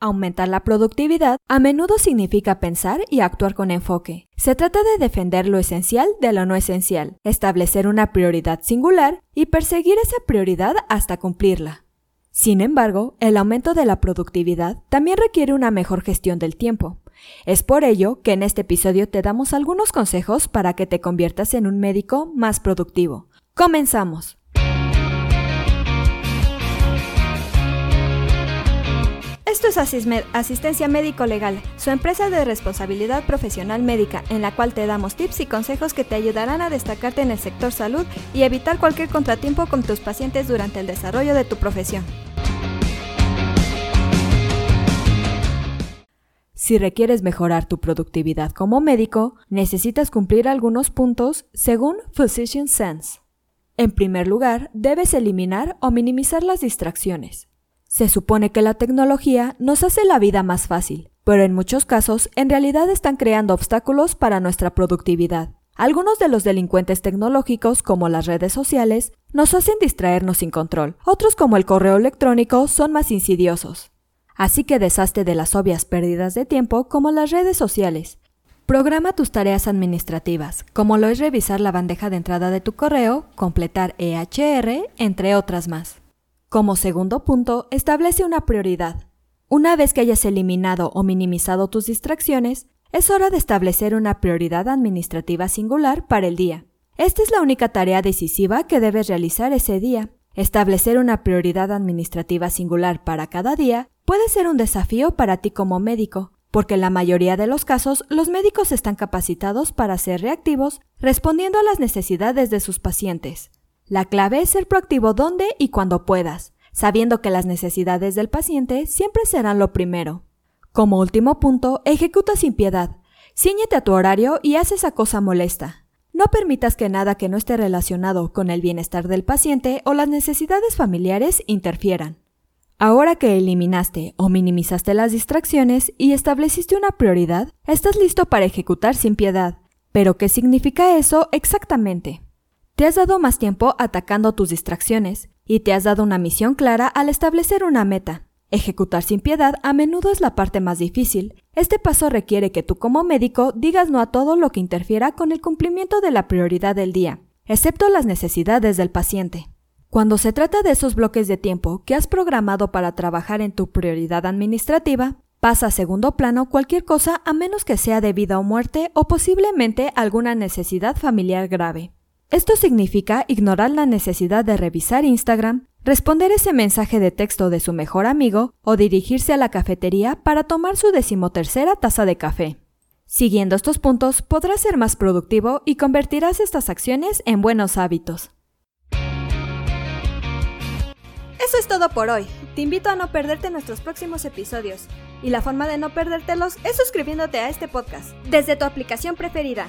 Aumentar la productividad a menudo significa pensar y actuar con enfoque. Se trata de defender lo esencial de lo no esencial, establecer una prioridad singular y perseguir esa prioridad hasta cumplirla. Sin embargo, el aumento de la productividad también requiere una mejor gestión del tiempo. Es por ello que en este episodio te damos algunos consejos para que te conviertas en un médico más productivo. Comenzamos. Asistencia Médico Legal, su empresa de responsabilidad profesional médica, en la cual te damos tips y consejos que te ayudarán a destacarte en el sector salud y evitar cualquier contratiempo con tus pacientes durante el desarrollo de tu profesión. Si requieres mejorar tu productividad como médico, necesitas cumplir algunos puntos según Physician Sense. En primer lugar, debes eliminar o minimizar las distracciones. Se supone que la tecnología nos hace la vida más fácil, pero en muchos casos en realidad están creando obstáculos para nuestra productividad. Algunos de los delincuentes tecnológicos, como las redes sociales, nos hacen distraernos sin control. Otros, como el correo electrónico, son más insidiosos. Así que deshazte de las obvias pérdidas de tiempo como las redes sociales. Programa tus tareas administrativas, como lo es revisar la bandeja de entrada de tu correo, completar EHR, entre otras más. Como segundo punto, establece una prioridad. Una vez que hayas eliminado o minimizado tus distracciones, es hora de establecer una prioridad administrativa singular para el día. Esta es la única tarea decisiva que debes realizar ese día. Establecer una prioridad administrativa singular para cada día puede ser un desafío para ti como médico, porque en la mayoría de los casos los médicos están capacitados para ser reactivos respondiendo a las necesidades de sus pacientes. La clave es ser proactivo donde y cuando puedas, sabiendo que las necesidades del paciente siempre serán lo primero. Como último punto, ejecuta sin piedad. Cíñete a tu horario y haz esa cosa molesta. No permitas que nada que no esté relacionado con el bienestar del paciente o las necesidades familiares interfieran. Ahora que eliminaste o minimizaste las distracciones y estableciste una prioridad, estás listo para ejecutar sin piedad. Pero, ¿qué significa eso exactamente? Te has dado más tiempo atacando tus distracciones y te has dado una misión clara al establecer una meta. Ejecutar sin piedad a menudo es la parte más difícil. Este paso requiere que tú como médico digas no a todo lo que interfiera con el cumplimiento de la prioridad del día, excepto las necesidades del paciente. Cuando se trata de esos bloques de tiempo que has programado para trabajar en tu prioridad administrativa, pasa a segundo plano cualquier cosa a menos que sea de vida o muerte o posiblemente alguna necesidad familiar grave. Esto significa ignorar la necesidad de revisar Instagram, responder ese mensaje de texto de su mejor amigo o dirigirse a la cafetería para tomar su decimotercera taza de café. Siguiendo estos puntos podrás ser más productivo y convertirás estas acciones en buenos hábitos. Eso es todo por hoy. Te invito a no perderte nuestros próximos episodios. Y la forma de no perdértelos es suscribiéndote a este podcast desde tu aplicación preferida.